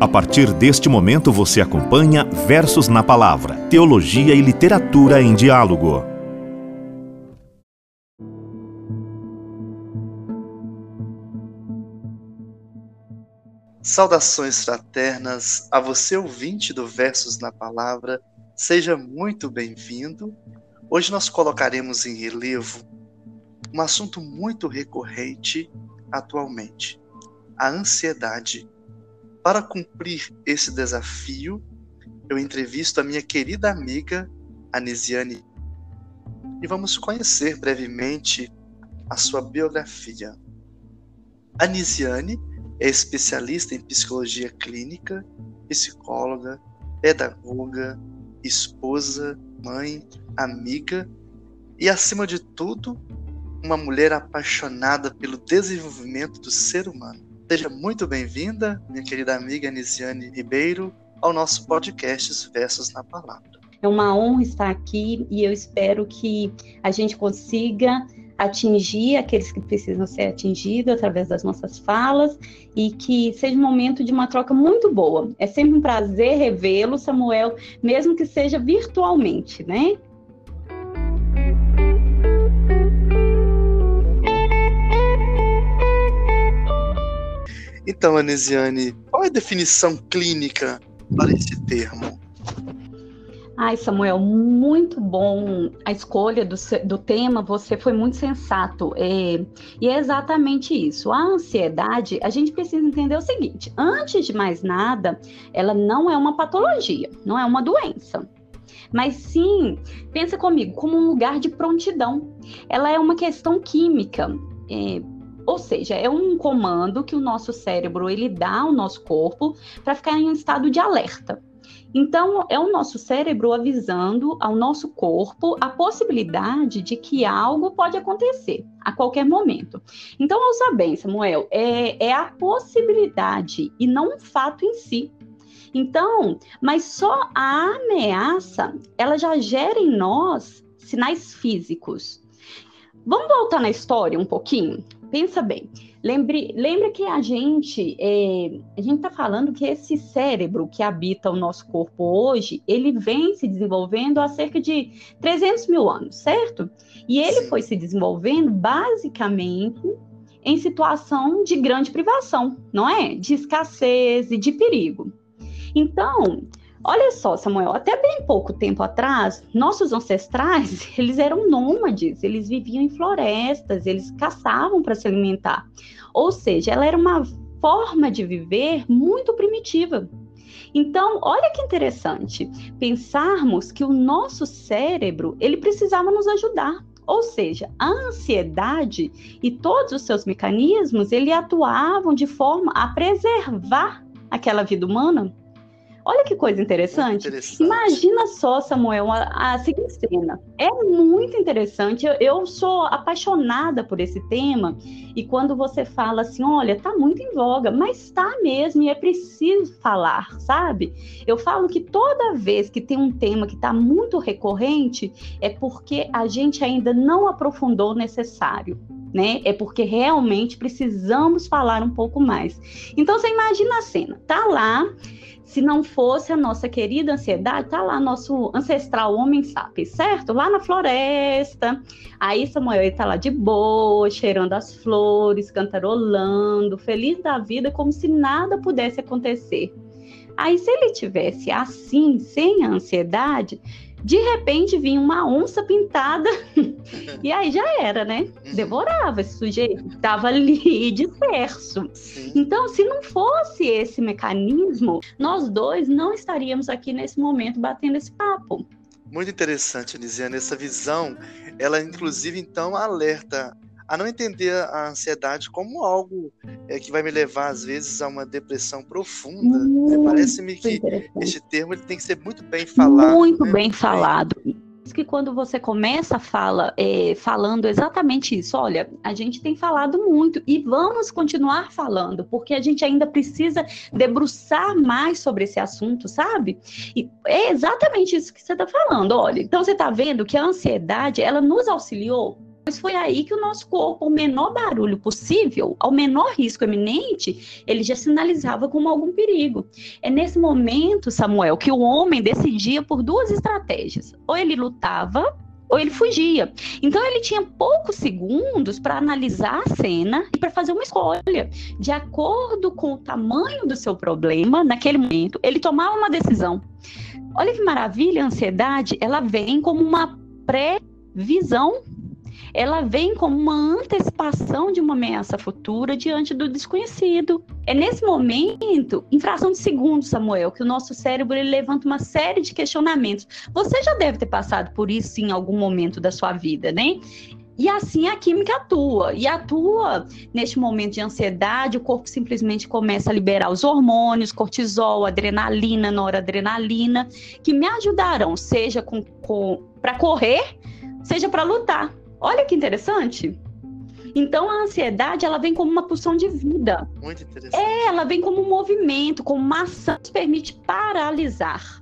A partir deste momento você acompanha Versos na Palavra, Teologia e Literatura em Diálogo. Saudações fraternas a você, ouvinte do Versos na Palavra, seja muito bem-vindo. Hoje nós colocaremos em relevo um assunto muito recorrente atualmente: a ansiedade para cumprir esse desafio, eu entrevisto a minha querida amiga Anisiane e vamos conhecer brevemente a sua biografia. Anisiane é especialista em psicologia clínica, psicóloga, pedagoga, esposa, mãe, amiga e, acima de tudo, uma mulher apaixonada pelo desenvolvimento do ser humano. Seja muito bem-vinda, minha querida amiga Anisiane Ribeiro, ao nosso podcast Versos na Palavra. É uma honra estar aqui e eu espero que a gente consiga atingir aqueles que precisam ser atingidos através das nossas falas e que seja um momento de uma troca muito boa. É sempre um prazer revê-lo, Samuel, mesmo que seja virtualmente, né? Então, Anesiane, qual é a definição clínica para esse termo? Ai, Samuel, muito bom a escolha do, do tema, você foi muito sensato. É, e é exatamente isso. A ansiedade, a gente precisa entender o seguinte: antes de mais nada, ela não é uma patologia, não é uma doença. Mas sim, pensa comigo, como um lugar de prontidão. Ela é uma questão química. É, ou seja, é um comando que o nosso cérebro ele dá ao nosso corpo para ficar em um estado de alerta. Então, é o nosso cérebro avisando ao nosso corpo a possibilidade de que algo pode acontecer a qualquer momento. Então, ouça bem, Samuel, é, é a possibilidade e não um fato em si. Então, mas só a ameaça, ela já gera em nós sinais físicos. Vamos voltar na história um pouquinho? Pensa bem. Lembre, lembre que a gente é, a gente está falando que esse cérebro que habita o nosso corpo hoje, ele vem se desenvolvendo há cerca de 300 mil anos, certo? E ele Sim. foi se desenvolvendo basicamente em situação de grande privação, não é? De escassez e de perigo. Então, Olha só, Samuel, até bem pouco tempo atrás, nossos ancestrais, eles eram nômades, eles viviam em florestas, eles caçavam para se alimentar. Ou seja, ela era uma forma de viver muito primitiva. Então, olha que interessante pensarmos que o nosso cérebro, ele precisava nos ajudar. Ou seja, a ansiedade e todos os seus mecanismos, ele atuavam de forma a preservar aquela vida humana Olha que coisa interessante. interessante. Imagina só, Samuel, a, a, seguinte cena. É muito interessante. Eu, eu, sou apaixonada por esse tema. E quando você fala assim, olha, tá muito em voga, mas tá mesmo, e é preciso falar, sabe? Eu falo que toda vez que tem um tema que está muito recorrente, é porque a gente ainda não aprofundou o necessário. Né? É porque realmente precisamos falar um pouco mais. Então você imagina a cena, tá lá se não fosse a nossa querida ansiedade, tá lá nosso ancestral homem sapiens, certo? Lá na floresta. Aí Samuel está lá de boa, cheirando as flores, cantarolando, feliz da vida, como se nada pudesse acontecer. Aí, se ele tivesse assim, sem a ansiedade, de repente vinha uma onça pintada e aí já era, né? Uhum. Devorava esse sujeito, estava ali disperso. Sim. Então, se não fosse esse mecanismo, nós dois não estaríamos aqui nesse momento batendo esse papo. Muito interessante, Nisiane, essa visão, ela inclusive então alerta a não entender a ansiedade como algo é, que vai me levar, às vezes, a uma depressão profunda. Né? Parece-me que este termo ele tem que ser muito bem falado. Muito né? bem falado que quando você começa a fala é, falando exatamente isso, olha, a gente tem falado muito e vamos continuar falando, porque a gente ainda precisa debruçar mais sobre esse assunto, sabe? E é exatamente isso que você está falando, olha. Então você está vendo que a ansiedade ela nos auxiliou foi aí que o nosso corpo, o menor barulho possível, ao menor risco eminente, ele já sinalizava como algum perigo. É nesse momento, Samuel, que o homem decidia por duas estratégias. Ou ele lutava ou ele fugia. Então ele tinha poucos segundos para analisar a cena e para fazer uma escolha. De acordo com o tamanho do seu problema, naquele momento, ele tomava uma decisão. Olha que maravilha, a ansiedade, ela vem como uma previsão ela vem como uma antecipação de uma ameaça futura diante do desconhecido. É nesse momento, em fração de segundos, Samuel, que o nosso cérebro ele levanta uma série de questionamentos. Você já deve ter passado por isso em algum momento da sua vida, né? E assim a química atua. E atua neste momento de ansiedade, o corpo simplesmente começa a liberar os hormônios, cortisol, adrenalina, noradrenalina, que me ajudarão, seja com, com para correr, seja para lutar. Olha que interessante. Então a ansiedade ela vem como uma pulsão de vida. Muito interessante. É, ela vem como um movimento, como uma ação que permite paralisar.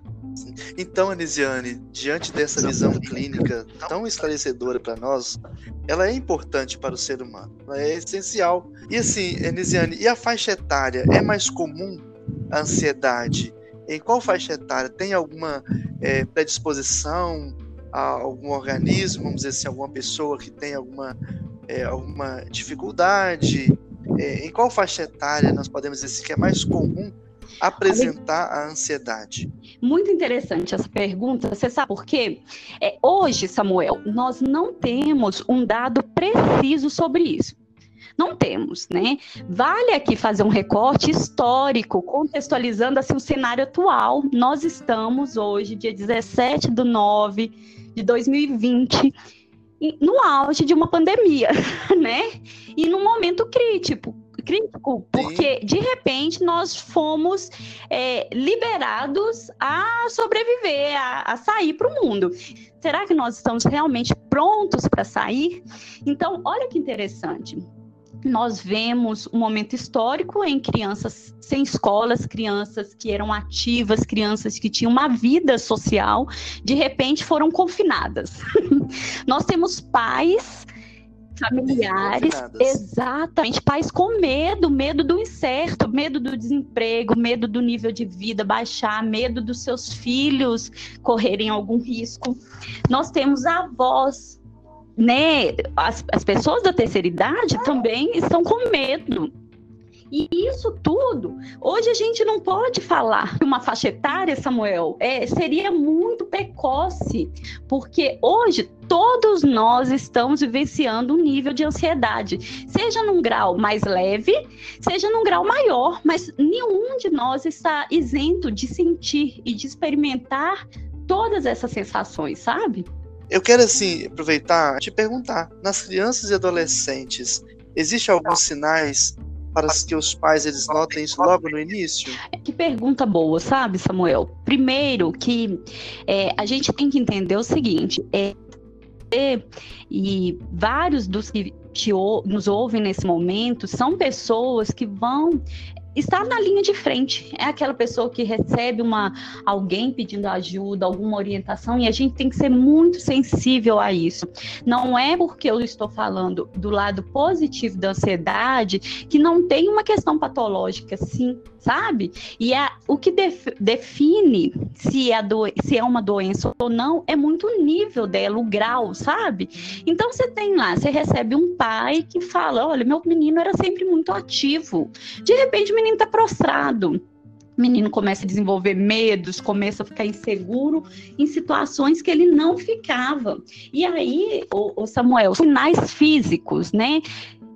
Então, Anisiane, diante dessa visão clínica tão esclarecedora para nós, ela é importante para o ser humano, ela é essencial. E assim, Anisiane, e a faixa etária? É mais comum a ansiedade? Em qual faixa etária? Tem alguma é, predisposição? A algum organismo, vamos dizer assim, alguma pessoa que tem alguma, é, alguma dificuldade? É, em qual faixa etária nós podemos dizer assim, que é mais comum apresentar a ansiedade? Muito interessante essa pergunta. Você sabe por quê? É, hoje, Samuel, nós não temos um dado preciso sobre isso. Não temos, né? Vale aqui fazer um recorte histórico, contextualizando assim o cenário atual. Nós estamos hoje, dia 17 do 9 de 2020, no auge de uma pandemia, né? E num momento crítico, crítico, porque de repente nós fomos é, liberados a sobreviver, a, a sair para o mundo. Será que nós estamos realmente prontos para sair? Então, olha que interessante nós vemos um momento histórico em crianças sem escolas, crianças que eram ativas, crianças que tinham uma vida social, de repente foram confinadas. nós temos pais familiares, exatamente, pais com medo, medo do incerto, medo do desemprego, medo do nível de vida baixar, medo dos seus filhos correrem algum risco. Nós temos avós né, as, as pessoas da terceira idade também estão com medo. E isso tudo, hoje a gente não pode falar que uma faixa etária, Samuel, é, seria muito precoce, porque hoje todos nós estamos vivenciando um nível de ansiedade, seja num grau mais leve, seja num grau maior, mas nenhum de nós está isento de sentir e de experimentar todas essas sensações, sabe? Eu quero, assim, aproveitar te perguntar: nas crianças e adolescentes, existem alguns sinais para que os pais eles notem isso logo no início? Que pergunta boa, sabe, Samuel? Primeiro que é, a gente tem que entender o seguinte: é, e vários dos que nos ouvem nesse momento são pessoas que vão estar na linha de frente. É aquela pessoa que recebe uma alguém pedindo ajuda, alguma orientação, e a gente tem que ser muito sensível a isso. Não é porque eu estou falando do lado positivo da ansiedade que não tem uma questão patológica, sim, sabe? E é, o que def, define se é, do, se é uma doença ou não é muito o nível dela, o grau, sabe? Então você tem lá, você recebe um pai que fala: olha, meu menino era sempre muito ativo. De repente, o menino está prostrado. O menino começa a desenvolver medos, começa a ficar inseguro em situações que ele não ficava. E aí, o, o Samuel, sinais físicos, né?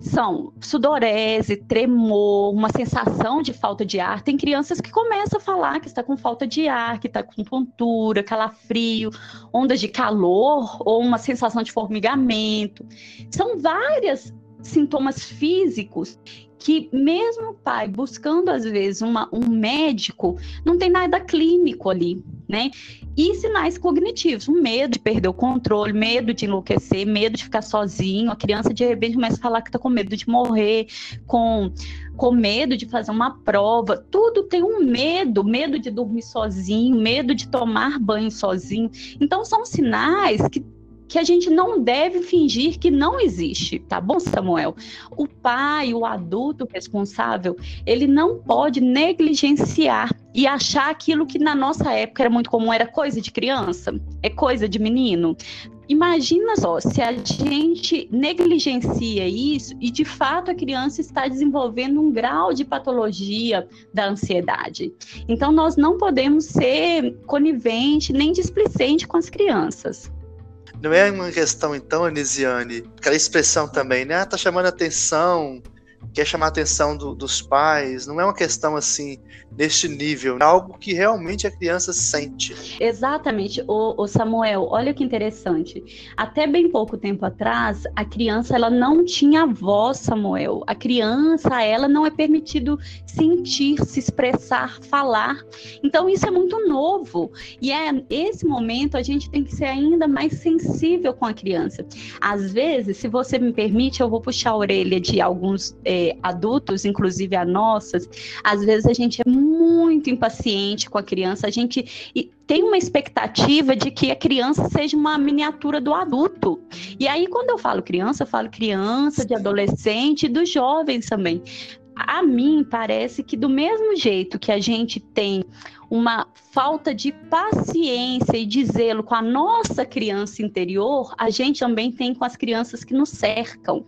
são sudorese, tremor, uma sensação de falta de ar. Tem crianças que começam a falar que está com falta de ar, que está com tontura, calafrio, ondas de calor ou uma sensação de formigamento. São várias sintomas físicos que mesmo pai buscando às vezes uma, um médico, não tem nada clínico ali, né? E sinais cognitivos, um medo de perder o controle, medo de enlouquecer, medo de ficar sozinho. A criança de repente começa a falar que está com medo de morrer, com, com medo de fazer uma prova. Tudo tem um medo, medo de dormir sozinho, medo de tomar banho sozinho. Então são sinais que que a gente não deve fingir que não existe, tá bom, Samuel? O pai, o adulto responsável, ele não pode negligenciar e achar aquilo que na nossa época era muito comum, era coisa de criança, é coisa de menino. Imagina só, se a gente negligencia isso e de fato a criança está desenvolvendo um grau de patologia da ansiedade. Então nós não podemos ser conivente nem displicente com as crianças. Não é uma questão, então, Anisiane, aquela expressão também, né? Ah, tá chamando atenção, quer chamar a atenção do, dos pais, não é uma questão assim, neste nível, é algo que realmente a criança sente. Exatamente, o, o, Samuel, olha que interessante. Até bem pouco tempo atrás, a criança ela não tinha voz, Samuel. A criança, ela não é permitido sentir, se expressar, falar. Então isso é muito novo. E é esse momento a gente tem que ser ainda mais sensível com a criança. Às vezes, se você me permite, eu vou puxar a orelha de alguns é, adultos, inclusive a nossas. Às vezes a gente é muito impaciente com a criança, a gente tem uma expectativa de que a criança seja uma miniatura do adulto. E aí, quando eu falo criança, eu falo criança, de adolescente e dos jovens também. A mim parece que do mesmo jeito que a gente tem uma falta de paciência e de zelo com a nossa criança interior, a gente também tem com as crianças que nos cercam.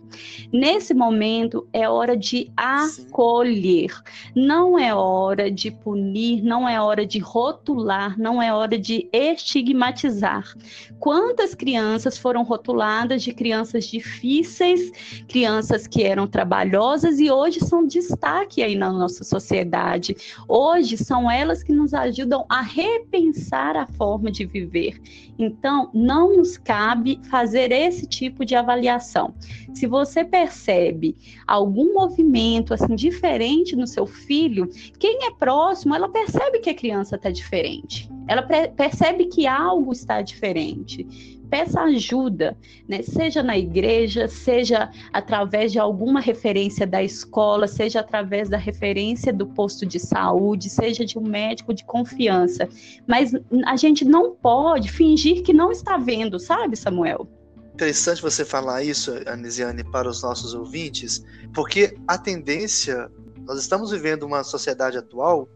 Nesse momento é hora de acolher, não é hora de punir, não é hora de rotular, não é hora de estigmatizar. Quantas crianças foram rotuladas de crianças difíceis, crianças que eram trabalhosas e hoje são destaque aí na nossa sociedade. Hoje são elas que nos ajudam a repensar a forma de viver. Então, não nos cabe fazer esse tipo de avaliação. Se você percebe algum movimento assim diferente no seu filho, quem é próximo, ela percebe que a criança está diferente. Ela percebe que algo está diferente peça ajuda, né? seja na igreja, seja através de alguma referência da escola, seja através da referência do posto de saúde, seja de um médico de confiança. Mas a gente não pode fingir que não está vendo, sabe, Samuel? Interessante você falar isso, Anisiane, para os nossos ouvintes, porque a tendência, nós estamos vivendo uma sociedade atual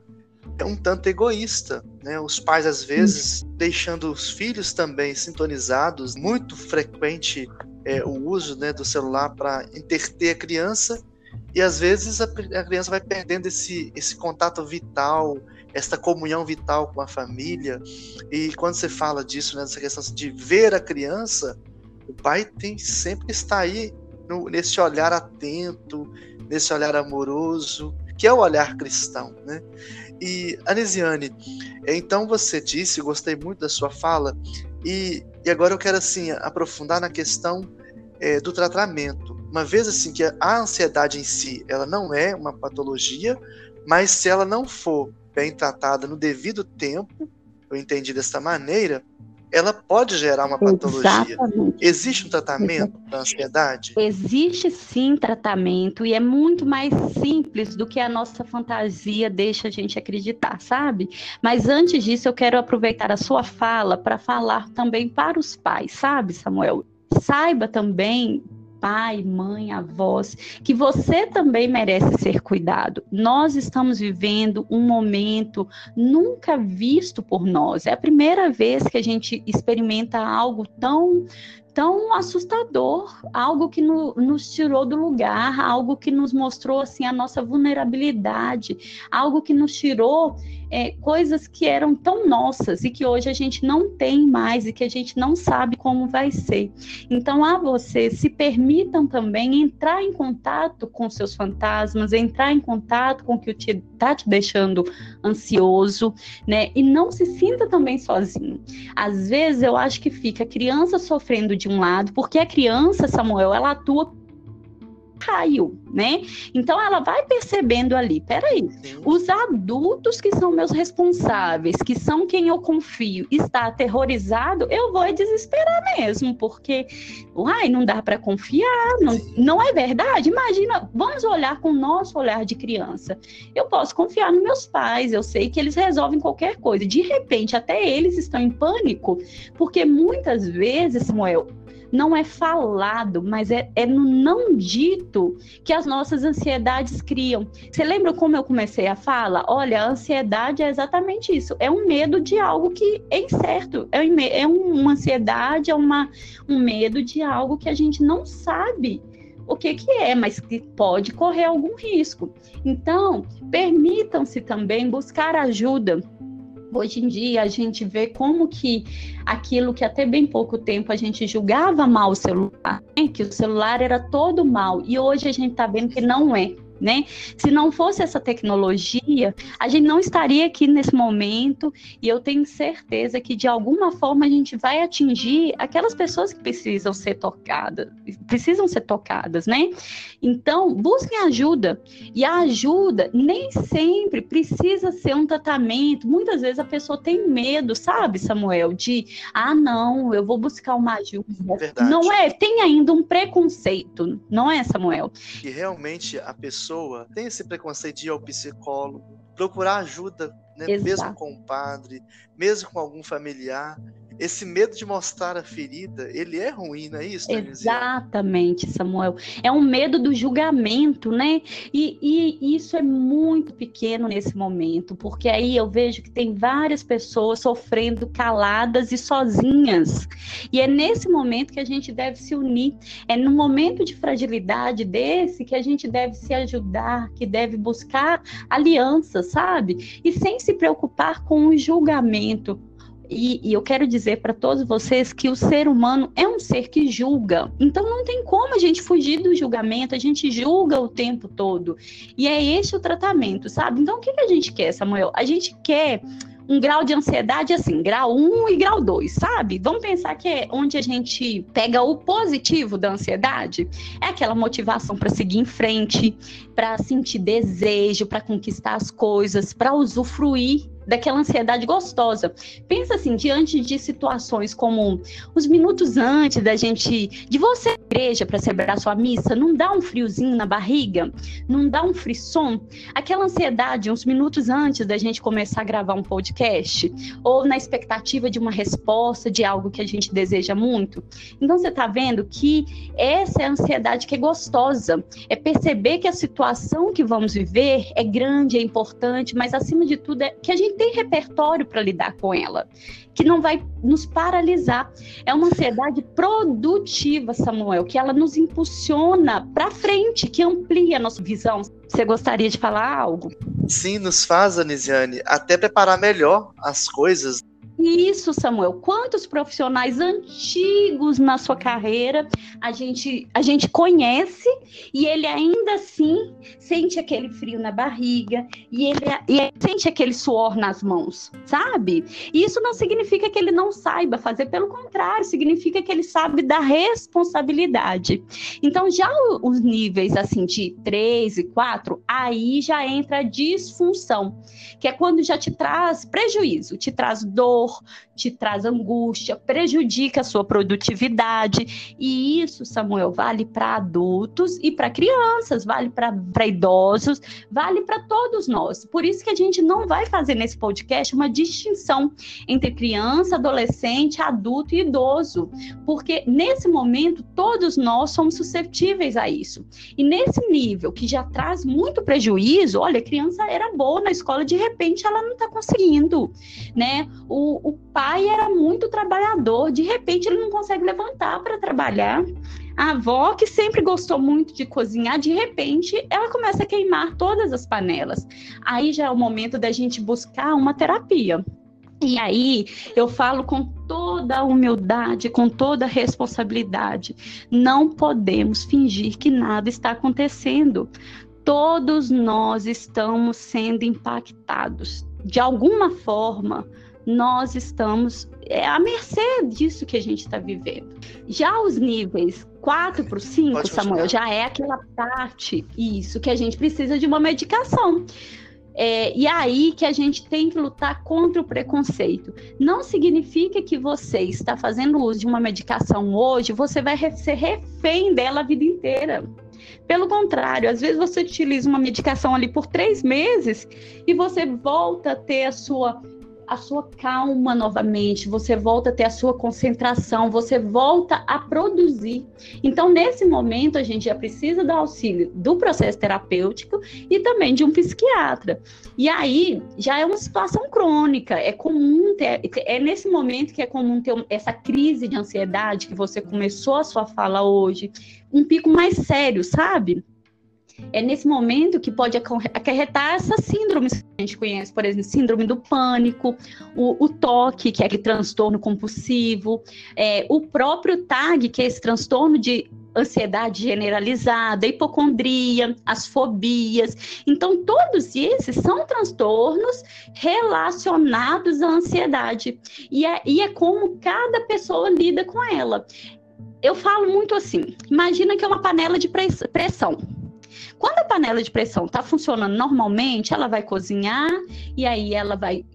um tanto egoísta, né? Os pais às vezes deixando os filhos também sintonizados, muito frequente é, o uso né, do celular para interter a criança e às vezes a, a, criança vai perdendo esse, esse contato vital, essa comunhão vital com a família. E quando você fala disso, né, dessa questão de ver a criança, o pai tem sempre que estar aí no, nesse olhar atento, nesse olhar amoroso, que é o olhar cristão, né? E, Anesiane, então você disse, gostei muito da sua fala, e, e agora eu quero, assim, aprofundar na questão é, do tratamento. Uma vez, assim, que a ansiedade em si, ela não é uma patologia, mas se ela não for bem tratada no devido tempo, eu entendi dessa maneira, ela pode gerar uma patologia. Exatamente. Existe um tratamento da ansiedade? Existe sim tratamento e é muito mais simples do que a nossa fantasia deixa a gente acreditar, sabe? Mas antes disso, eu quero aproveitar a sua fala para falar também para os pais, sabe, Samuel? Saiba também pai, mãe, avós, que você também merece ser cuidado. Nós estamos vivendo um momento nunca visto por nós. É a primeira vez que a gente experimenta algo tão tão assustador, algo que no, nos tirou do lugar, algo que nos mostrou assim a nossa vulnerabilidade, algo que nos tirou é, coisas que eram tão nossas e que hoje a gente não tem mais e que a gente não sabe como vai ser. Então, a você se permitam também entrar em contato com seus fantasmas, entrar em contato com o que está te deixando ansioso, né? E não se sinta também sozinho. Às vezes eu acho que fica a criança sofrendo de um lado, porque a criança, Samuel, ela atua raio, né? Então ela vai percebendo ali, peraí, os adultos que são meus responsáveis, que são quem eu confio, está aterrorizado, eu vou desesperar mesmo, porque, uai, não dá para confiar, não, não é verdade? Imagina, vamos olhar com o nosso olhar de criança. Eu posso confiar nos meus pais, eu sei que eles resolvem qualquer coisa. De repente, até eles estão em pânico, porque muitas vezes, Samuel, não é falado, mas é, é no não dito que as nossas ansiedades criam. Você lembra como eu comecei a fala? Olha, a ansiedade é exatamente isso. É um medo de algo que é incerto. É, um, é uma ansiedade, é uma, um medo de algo que a gente não sabe o que, que é, mas que pode correr algum risco. Então, permitam-se também buscar ajuda Hoje em dia a gente vê como que aquilo que até bem pouco tempo a gente julgava mal o celular, né? que o celular era todo mal, e hoje a gente está vendo que não é né? Se não fosse essa tecnologia, a gente não estaria aqui nesse momento e eu tenho certeza que de alguma forma a gente vai atingir aquelas pessoas que precisam ser tocadas, precisam ser tocadas, né? Então, busquem ajuda. E a ajuda nem sempre precisa ser um tratamento. Muitas vezes a pessoa tem medo, sabe, Samuel, de ah, não, eu vou buscar uma ajuda. Verdade. Não é, tem ainda um preconceito, não é, Samuel? E realmente a pessoa pessoa tem esse preconceito de ir ao psicólogo, procurar ajuda, né? mesmo com o padre, mesmo com algum familiar, esse medo de mostrar a ferida, ele é ruim, não é isso? Exatamente, Samuel. É um medo do julgamento, né? E, e, isso é muito pequeno nesse momento, porque aí eu vejo que tem várias pessoas sofrendo caladas e sozinhas. E é nesse momento que a gente deve se unir. É no momento de fragilidade desse que a gente deve se ajudar, que deve buscar aliança, sabe? E sem se preocupar com o julgamento, e, e, eu quero dizer para todos vocês que o ser humano é um ser que julga. Então não tem como a gente fugir do julgamento, a gente julga o tempo todo. E é esse o tratamento, sabe? Então o que, que a gente quer, Samuel? A gente quer um grau de ansiedade assim, grau 1 e grau 2, sabe? Vamos pensar que é onde a gente pega o positivo da ansiedade, é aquela motivação para seguir em frente, para sentir desejo, para conquistar as coisas, para usufruir daquela ansiedade gostosa. Pensa assim, diante de situações como os minutos antes da gente, de você igreja para celebrar sua missa, não dá um friozinho na barriga? Não dá um frisson? Aquela ansiedade uns minutos antes da gente começar a gravar um podcast? Ou na expectativa de uma resposta de algo que a gente deseja muito? Então você está vendo que essa é a ansiedade que é gostosa. É perceber que a situação que vamos viver é grande, é importante, mas acima de tudo é que a gente tem repertório para lidar com ela, que não vai nos paralisar. É uma ansiedade produtiva, Samuel, que ela nos impulsiona para frente, que amplia a nossa visão. Você gostaria de falar algo? Sim, nos faz, Anisiane, até preparar melhor as coisas isso, Samuel. Quantos profissionais antigos na sua carreira a gente, a gente conhece e ele ainda assim sente aquele frio na barriga e ele, e ele sente aquele suor nas mãos, sabe? E isso não significa que ele não saiba fazer, pelo contrário, significa que ele sabe da responsabilidade. Então, já os níveis assim de 3 e 4, aí já entra a disfunção, que é quando já te traz prejuízo, te traz dor dor, te traz angústia, prejudica a sua produtividade. E isso, Samuel, vale para adultos e para crianças, vale para idosos, vale para todos nós. Por isso que a gente não vai fazer nesse podcast uma distinção entre criança, adolescente, adulto e idoso, porque nesse momento todos nós somos susceptíveis a isso. E nesse nível que já traz muito prejuízo, olha, a criança era boa na escola, de repente ela não está conseguindo, né? O, o, pai era muito trabalhador, de repente ele não consegue levantar para trabalhar. A avó, que sempre gostou muito de cozinhar, de repente ela começa a queimar todas as panelas. Aí já é o momento da gente buscar uma terapia. E aí eu falo com toda humildade, com toda responsabilidade. Não podemos fingir que nada está acontecendo. Todos nós estamos sendo impactados de alguma forma nós estamos é, à mercê disso que a gente está vivendo. Já os níveis 4 para o 5, Samuel, já é aquela parte, isso, que a gente precisa de uma medicação. É, e aí que a gente tem que lutar contra o preconceito. Não significa que você está fazendo uso de uma medicação hoje, você vai ser refém dela a vida inteira. Pelo contrário, às vezes você utiliza uma medicação ali por três meses e você volta a ter a sua a sua calma novamente, você volta a ter a sua concentração, você volta a produzir. Então, nesse momento, a gente já precisa do auxílio do processo terapêutico e também de um psiquiatra. E aí já é uma situação crônica, é comum ter, é nesse momento que é comum ter essa crise de ansiedade que você começou a sua fala hoje, um pico mais sério, sabe? É nesse momento que pode acarretar essas síndromes que a gente conhece, por exemplo, síndrome do pânico, o, o toque, que é aquele transtorno compulsivo, é, o próprio TAG, que é esse transtorno de ansiedade generalizada, hipocondria, as fobias. Então, todos esses são transtornos relacionados à ansiedade. E é, e é como cada pessoa lida com ela. Eu falo muito assim: imagina que é uma panela de pressão. Quando a panela de pressão está funcionando normalmente, ela vai cozinhar e aí ela vai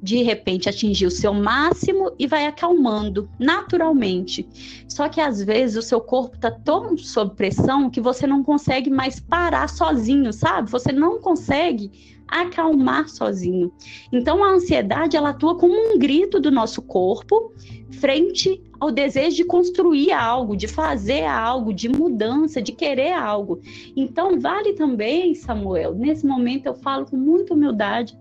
de repente atingir o seu máximo e vai acalmando naturalmente. Só que às vezes o seu corpo está tão sob pressão que você não consegue mais parar sozinho, sabe? Você não consegue acalmar sozinho. Então a ansiedade ela atua como um grito do nosso corpo frente ao desejo de construir algo, de fazer algo, de mudança, de querer algo. Então vale também, Samuel, nesse momento eu falo com muita humildade,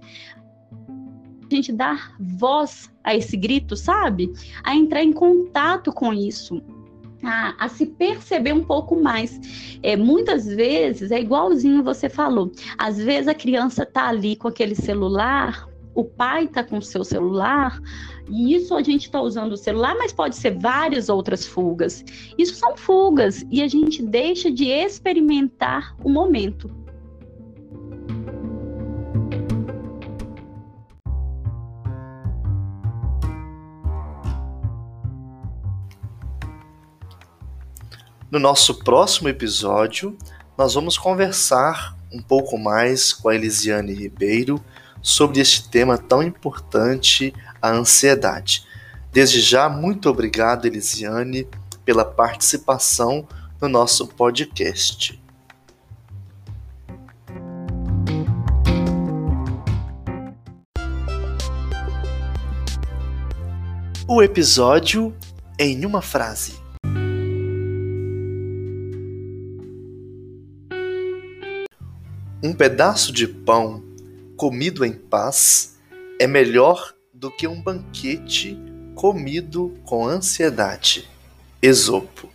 a gente dar voz a esse grito, sabe? A entrar em contato com isso a, a, se perceber um pouco mais. É, muitas vezes é igualzinho você falou. Às vezes a criança tá ali com aquele celular, o pai tá com o seu celular, e isso a gente está usando o celular, mas pode ser várias outras fugas. Isso são fugas e a gente deixa de experimentar o momento. No nosso próximo episódio, nós vamos conversar um pouco mais com a Elisiane Ribeiro sobre este tema tão importante, a ansiedade. Desde já, muito obrigado, Elisiane, pela participação no nosso podcast. O episódio em uma frase. Um pedaço de pão comido em paz é melhor do que um banquete comido com ansiedade. Esopo.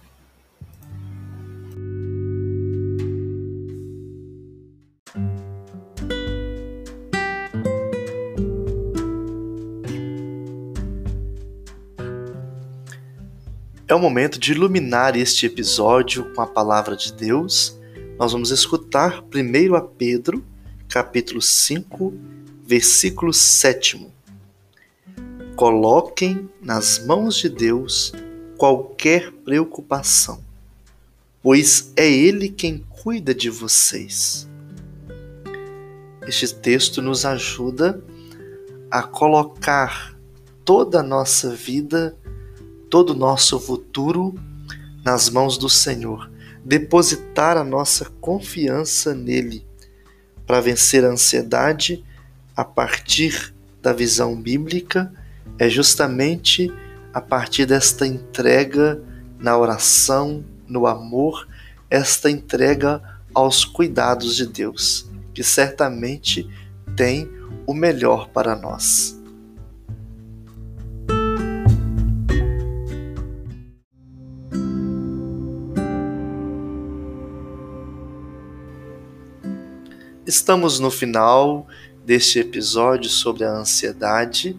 É o momento de iluminar este episódio com a palavra de Deus nós vamos escutar primeiro a Pedro, capítulo 5, versículo 7. Coloquem nas mãos de Deus qualquer preocupação, pois é Ele quem cuida de vocês. Este texto nos ajuda a colocar toda a nossa vida, todo o nosso futuro nas mãos do Senhor depositar a nossa confiança nele para vencer a ansiedade a partir da visão bíblica é justamente a partir desta entrega na oração, no amor, esta entrega aos cuidados de Deus, que certamente tem o melhor para nós. Estamos no final deste episódio sobre a ansiedade.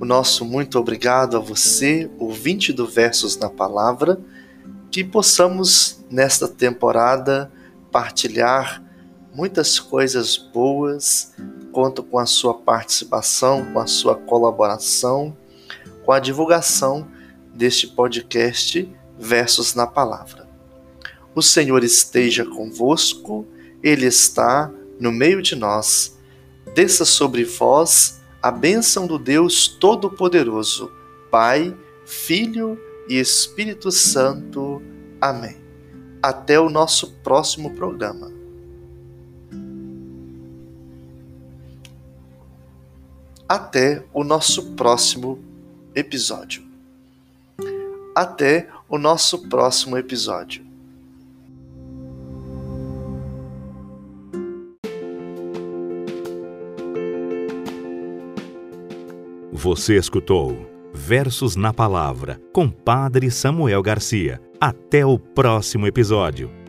O nosso muito obrigado a você, ouvinte do Versos na Palavra, que possamos nesta temporada partilhar muitas coisas boas, conto com a sua participação, com a sua colaboração, com a divulgação deste podcast Versos na Palavra. O Senhor esteja convosco, Ele está no meio de nós. Desça sobre vós a bênção do Deus Todo-Poderoso, Pai, Filho e Espírito Santo. Amém. Até o nosso próximo programa. Até o nosso próximo episódio. Até o nosso próximo episódio. Você escutou Versos na Palavra com Padre Samuel Garcia. Até o próximo episódio.